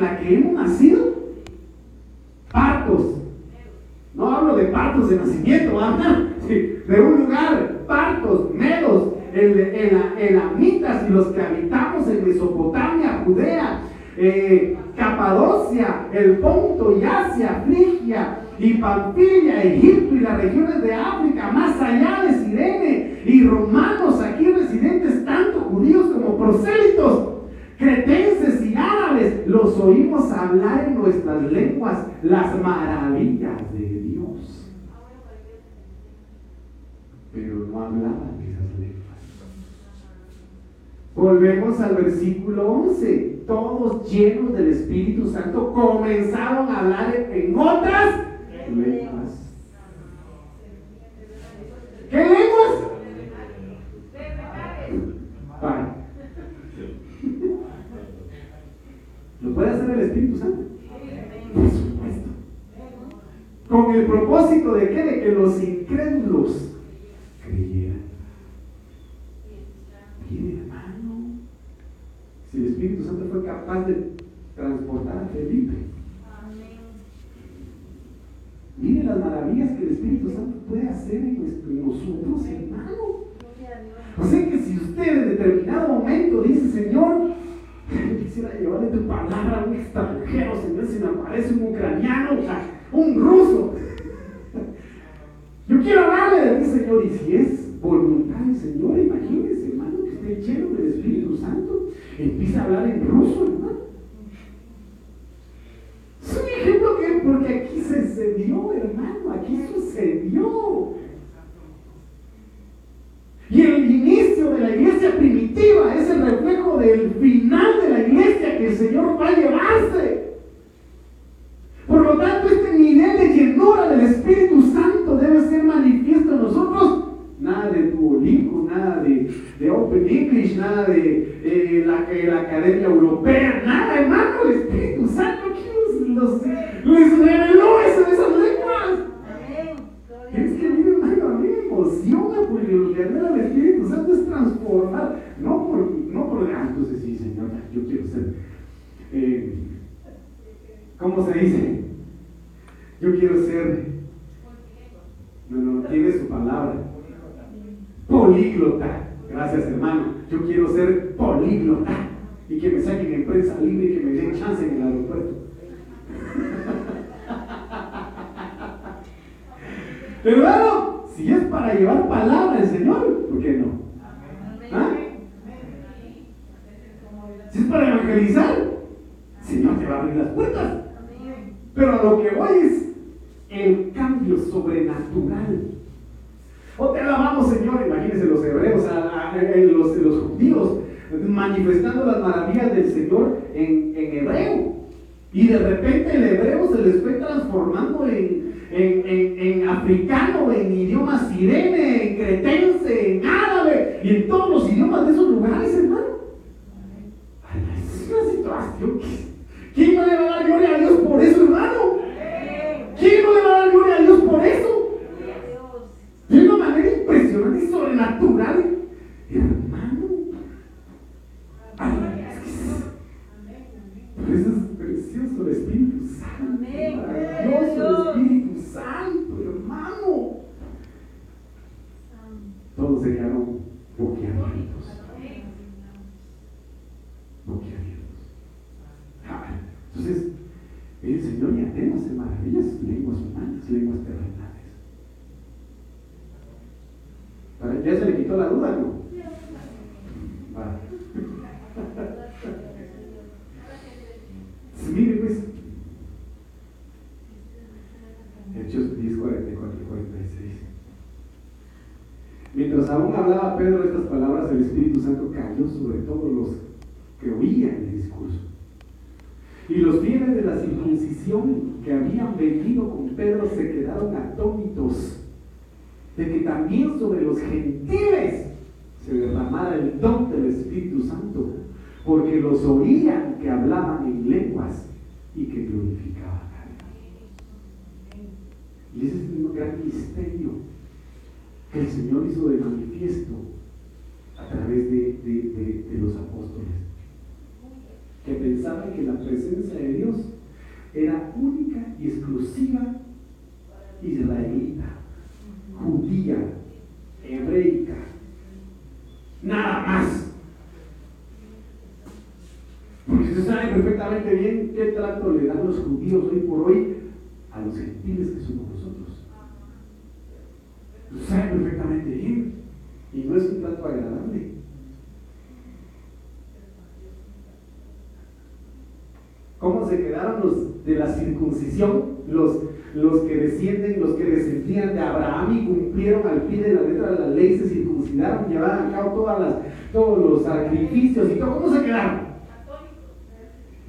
la que hemos nacido? Partos. No hablo de partos de nacimiento, de un lugar, partos, medos, elamitas y los que habitamos en Mesopotamia, Judea, eh, Capadocia, el Ponto y Asia, Frigia y Pampilia, Egipto y las regiones de África, más allá de Sirene y romanos aquí residentes, tanto judíos como prosélitos, cretenses y árabes, los oímos hablar en nuestras lenguas las maravillas de Dios. Pero no hablaban esas lenguas. Volvemos al versículo 11. Todos llenos del Espíritu Santo comenzaron a hablar en otras lenguas. ¿Qué lenguas? Vale. ¿Lo puede hacer el Espíritu Santo? Por supuesto. Con el propósito de que, de que los incrédulos creyeran. Mire, hermano, si el Espíritu Santo fue capaz de transportar a Felipe. Mire las maravillas que el Espíritu Santo puede hacer en nosotros, hermano. O sea que si usted en determinado momento dice, Señor, quisiera llevarle tu palabra a un extranjero, Señor, si me aparece un ucraniano, un ruso. Yo quiero hablarle de ti, Señor, y si es voluntad del Señor, imagínese, hermano, que esté lleno del Espíritu Santo, empieza a hablar en ruso, hermano. Es un ejemplo que, porque aquí sucedió, hermano, aquí sucedió. Y el inicio de la iglesia primitiva es el del final de la iglesia que el Señor va a llevarse. Sobre todos los que oían el discurso. Y los fieles de la circuncisión que habían venido con Pedro se quedaron atónitos de que también sobre los gentiles se derramara el don del Espíritu Santo, porque los oían que hablaban en lenguas y que glorificaban a Dios. Y ese es un gran misterio que el Señor hizo de manifiesto a través de, los apóstoles, que pensaban que la presencia de Dios era única y exclusiva israelita, judía, hebreica, nada más. Porque se sabe perfectamente bien qué trato le dan los judíos hoy por hoy a los gentiles que somos nosotros. Lo sabe perfectamente bien. Y no es un trato agradable. ¿Cómo se quedaron los de la circuncisión? Los, los que descienden, los que descendían de Abraham y cumplieron al pie de la letra de la ley, se circuncidaron, llevaron a cabo todas las, todos los sacrificios y todo. ¿Cómo se quedaron?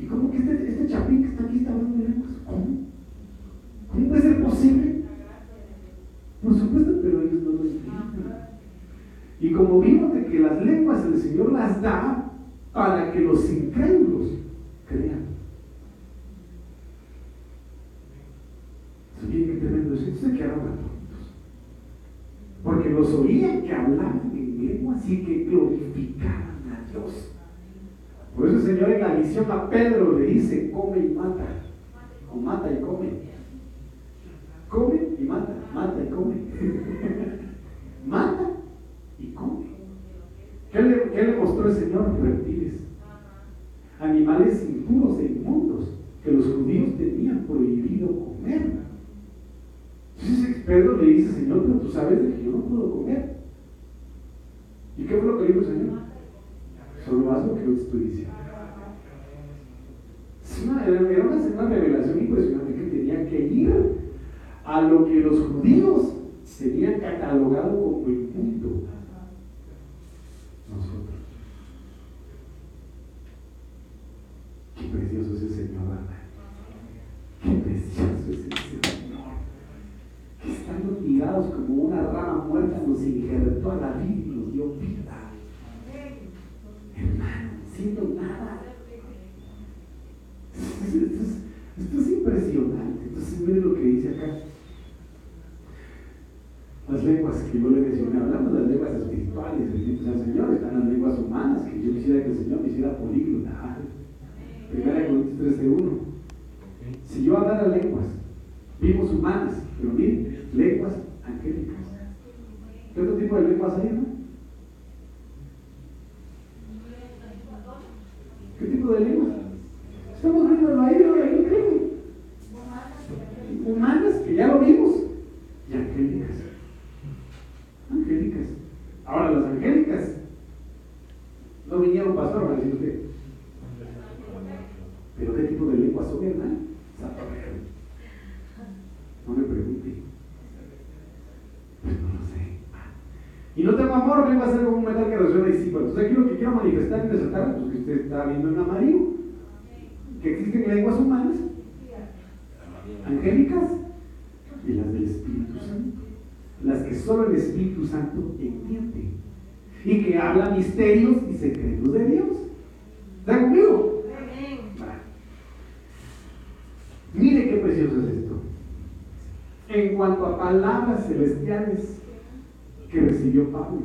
¿Y cómo que este, este chapín que está aquí está hablando de lenguas? ¿Cómo? ¿Cómo puede ser posible? Por supuesto, pero ellos no lo entienden. Y como vimos de que las lenguas el Señor las da para que los incrédulos crean. ¿Sabían qué tremendo es? Se quedaron atónitos. Porque los oían que hablaban y que glorificaban a Dios. Por eso el Señor en la visión a Pedro le dice, come y mata. O mata y come. Come y mata, mata y come. mata y come. ¿Qué le, ¿Qué le, mostró el Señor? Reptiles. Animales impuros e inmundos que los judíos tenían prohibido comer. Entonces Pedro le dice, Señor, pero tú sabes de que yo no puedo comer. ¿Y qué fue lo que dijo el Señor? Solo haz lo que yo te estoy diciendo. era una, revelación impresionante que tenía que ir a lo que los judíos tenían catalogado como inmundo. Nosotros. Qué precioso es el Señor, ¿verdad? Qué precioso es el Señor. Que estando tirados como una rama muerta nos injertó a la vida hermano, siendo nada. Esto es, impresionante. Entonces, miren lo que dice acá. Las lenguas que yo le mencioné, hablamos de las lenguas espirituales, el Señor, están las lenguas humanas, que yo quisiera que el Señor me hiciera políglota. Primera Corintios 13.1. Si yo hablara lenguas, vimos humanas, pero miren, lenguas angélicas. ¿Qué otro tipo de lenguas hay, no? ¿Qué tipo de lengua? Estamos viendo aire ahí, ¿qué? Humanas, que ya lo vimos, y angélicas. Angélicas. Ahora, las angélicas no vinieron pastor, va a decir usted. Pero ¿qué tipo de lengua son, hermano? No me pregunte. Pues no lo sé. Y no tengo amor, vengo a ser como sí. Entonces aquí lo que quiero manifestar y resaltar, pues que usted está viendo en amarillo, que existen lenguas humanas, angélicas y las del Espíritu Santo. Las que solo el Espíritu Santo entiende. Y que habla misterios y secretos de Dios. ¿Está conmigo? Mire qué precioso es esto. En cuanto a palabras celestiales, que recibió Pablo.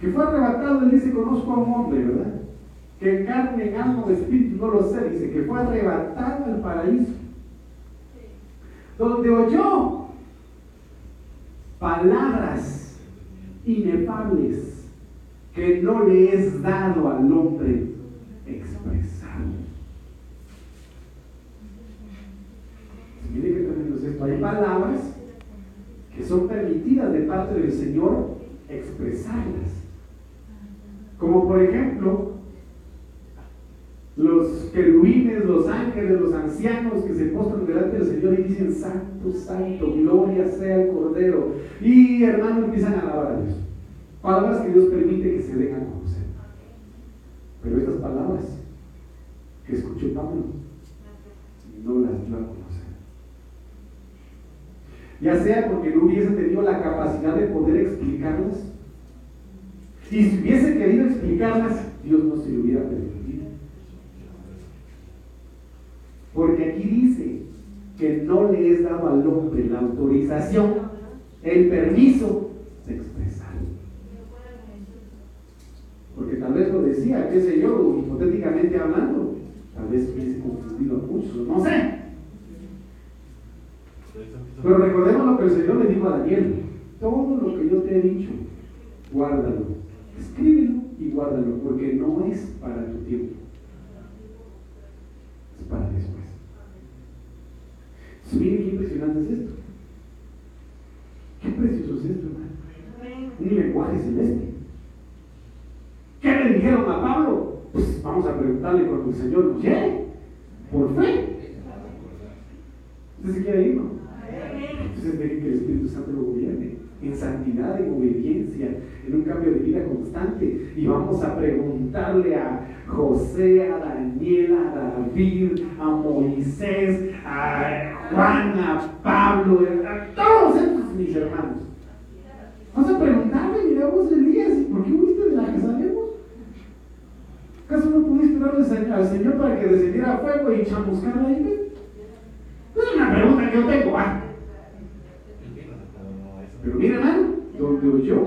Que fue arrebatado, él dice, conozco a un hombre, ¿verdad? Que carne, en alma, de espíritu, no lo sé, dice, que fue arrebatado al paraíso. Donde oyó palabras inefables que no le es dado al hombre expresar. Mire que también es esto. Hay palabras que son permitidas de parte del Señor expresarlas. Como por ejemplo, los querubines, los ángeles, los ancianos que se postran delante del Señor y dicen, Santo, Santo, gloria sea el Cordero. Y hermanos empiezan a alabar a Dios. Palabras que Dios permite que se den a conocer. Pero estas palabras que escuchó Pablo no las dio a conocer. Ya sea porque no hubiese tenido la capacidad de poder explicarlas. Si hubiese querido explicarlas, Dios no se lo hubiera permitido. Porque aquí dice que no le es dado al hombre la autorización, el permiso de expresar. Porque tal vez lo decía, qué sé yo, hipotéticamente hablando, tal vez hubiese confundido a muchos, no sé. Pero recordemos lo que el Señor le dijo a Daniel, todo lo que yo te he dicho, guárdalo, escríbelo y guárdalo, porque no es para tu tiempo, es para después. Miren qué impresionante es esto. Qué precioso es esto, hermano. Un lenguaje celeste. ¿Qué le dijeron a Pablo? Pues vamos a preguntarle cuando el Señor nos. Por fe. ¿Usted se quiere ir, no? Entonces deje que el Espíritu Santo lo gobierne en santidad, en obediencia, en un cambio de vida constante. Y vamos a preguntarle a José, a Daniel, a David, a Moisés, a Juan, a Pablo, a todos estos mis hermanos. Vamos a preguntarle, mira vos Elías, ¿por qué huiste de la que sabemos? ¿Acaso no pudiste orarle al Señor para que descendiera fuego y chamuscar la isla? Es una pregunta que yo tengo, ¿ah? Pero mira, hermano, donde oyó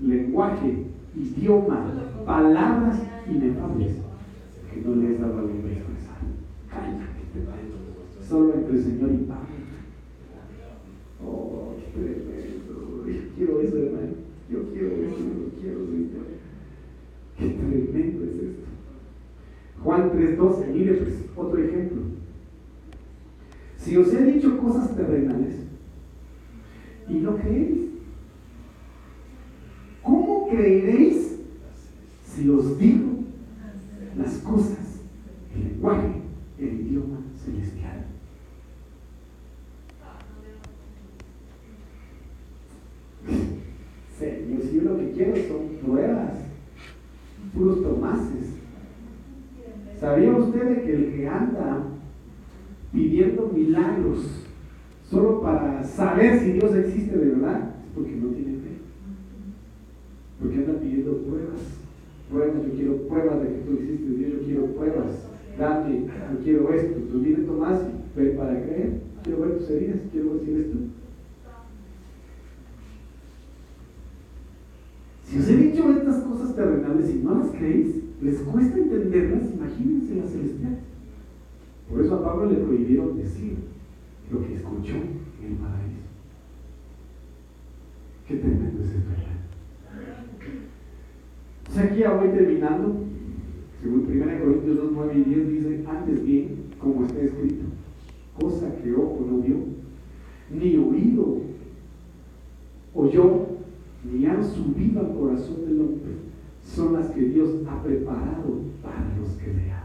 lenguaje, idioma, palabras inefables que no le es dado a hombre expresar. Solo entre el Señor y Pablo. Oh, tremendo. Yo quiero eso, hermano. Yo quiero eso, yo quiero, Señor. Qué tremendo es esto. Juan 3.12, mire pues, otro ejemplo. Si os he dicho cosas terrenales, y no creéis. ¿Cómo creeréis si os digo las cosas, el lenguaje, el idioma celestial? Señor, si yo lo que quiero son pruebas, puros tomases. ¿Sabía usted que el que anda pidiendo milagros solo para saber si Dios existe de verdad, es porque no tiene fe. Porque anda pidiendo pruebas. Pruebas, yo quiero pruebas de que tú existes, Dios, yo quiero pruebas. Dame, yo quiero esto. Tú viene Tomás ve para creer. Quiero ver tus heridas, quiero eres tú. Si os he dicho estas cosas terrenales y no las creéis, les cuesta entenderlas, imagínense las celestiales. Por eso a Pablo le prohibieron decir, lo que escuchó en el paraíso. Qué tremendo es esto, sea, aquí ya voy terminando. Según 1 Corintios 2, 9 y 10 dice, antes bien, como está escrito, cosa que ojo no vio, ni oído oyó, ni han subido al corazón del hombre, son las que Dios ha preparado para los que le aman.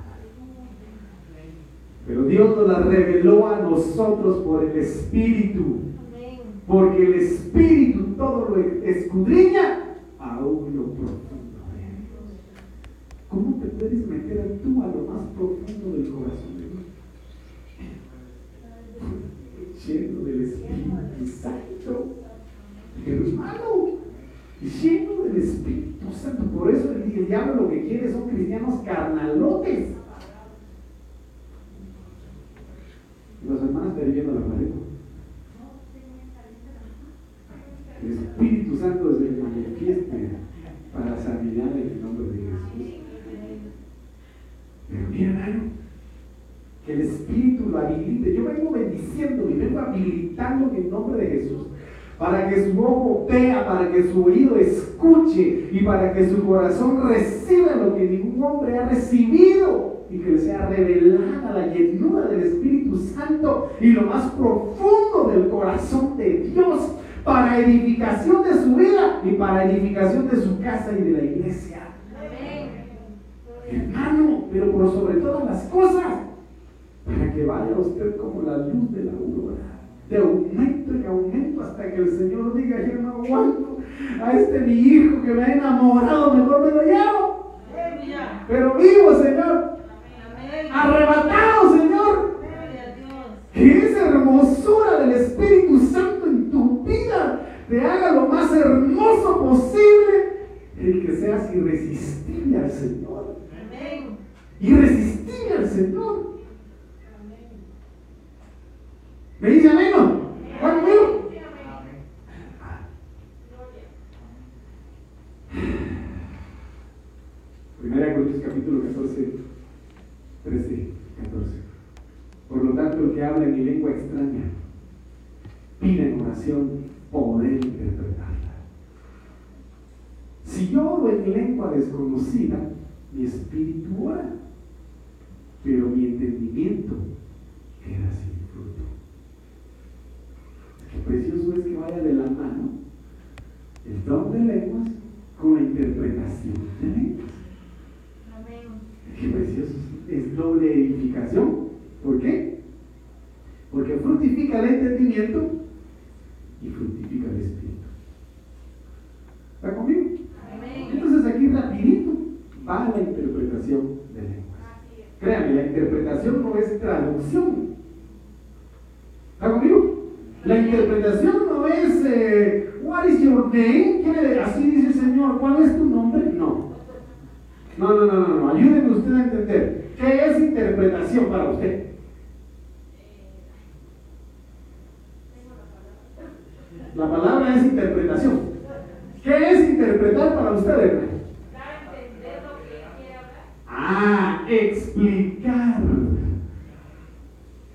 Pero Dios nos la reveló a nosotros por el Espíritu. Porque el Espíritu todo lo escudriña aún lo profundo de Dios. ¿Cómo te puedes meter tú a lo más profundo del corazón de Dios? Lleno del Espíritu Santo. Hermano, lleno del Espíritu Santo. Por eso el diablo lo que quiere son cristianos carnalotes las hermanas viendo la pared. El Espíritu Santo se manifieste para sanidad en el nombre de Jesús. Pero mira, hermano, que el Espíritu lo habilite. Yo vengo bendiciendo y vengo habilitando en el nombre de Jesús para que su ojo vea, para que su oído escuche y para que su corazón reciba lo que ningún hombre ha recibido y que le sea revelada la llenura del Espíritu Santo y lo más profundo del corazón de Dios para edificación de su vida y para edificación de su casa y de la iglesia. Hermano, pero por sobre todas las cosas, para que vaya usted como la luz de la aurora de aumento en aumento hasta que el Señor diga, yo no aguanto a este mi hijo que me ha enamorado, mejor me lo llevo. Pero vivo, Señor. Arrebatado, Señor. Que esa hermosura del Espíritu Santo en tu vida te haga lo más hermoso posible, el que seas irresistible al Señor. Irresistible al Señor. ¿Me dice amén? ¿Juan conmigo? Primera Corintios capítulo 14, 13, 14. Por lo tanto, el que habla en mi lengua extraña, pide en oración poder interpretarla. Si yo oro en lengua desconocida, mi espíritu ora, pero mi entendimiento queda sin fruto. Qué precioso es que vaya de la mano el don de lenguas con la interpretación de lenguas. Qué precioso es doble edificación. ¿Por qué? Porque fructifica el entendimiento y fructifica el espíritu. ¿Está conmigo? Entonces aquí rapidito va la interpretación de lenguas. Créanme, la interpretación no es traducción. ¿Está conmigo? La interpretación no es eh, What is your name? Así dice el Señor. ¿Cuál es tu nombre? No. No, no, no, no, no. Ayúdenme usted a entender. ¿Qué es interpretación para usted? La palabra es interpretación. ¿Qué es interpretar para usted, hermano? Ah, explicar.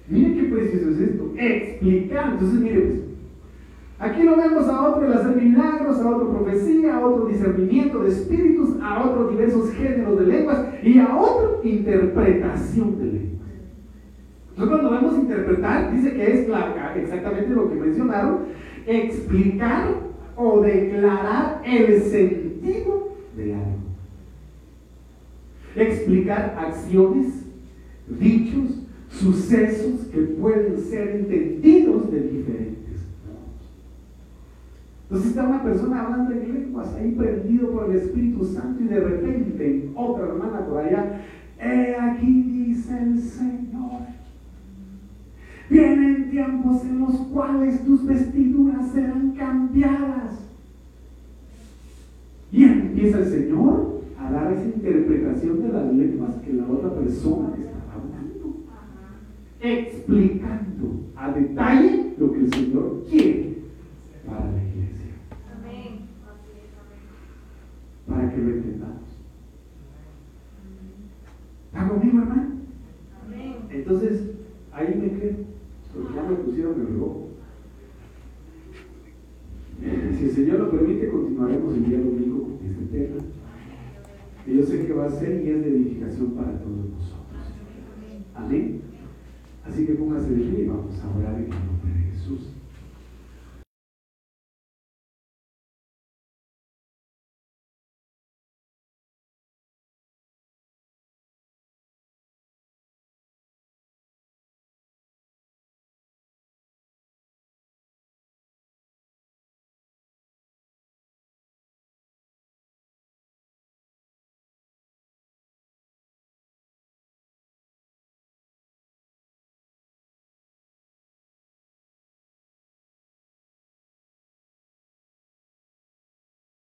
Mire qué precioso es esto. Explicar. Entonces, mire, pues, aquí lo vemos a otro el hacer milagros, a otro profecía, a otro discernimiento de espíritus, a otros diversos géneros de lenguas y a otro interpretación de lenguas. Entonces, cuando vemos interpretar, dice que es exactamente lo que mencionaron, explicar o declarar el sentido de algo. Explicar acciones, dichos, sucesos que pueden ser entendidos de diferentes modos. Entonces está una persona hablando en lenguas, ahí prendido por el Espíritu Santo y de repente otra hermana por allá, he aquí dice el Señor Vienen tiempos en los cuales tus vestiduras serán cambiadas. Y empieza el Señor a dar esa interpretación de las lenguas que la otra persona está hablando. Explicando a detalle lo que el Señor quiere para la iglesia. Para que lo entendamos. ¿Está conmigo, hermano? Entonces, ahí me quedo porque ya me pusieron el reloj. Si el Señor lo permite, continuaremos el día domingo con este tema. Y yo sé que va a ser y es de edificación para todos nosotros. Amén. Así que póngase de pie y vamos a orar en el nombre de Jesús.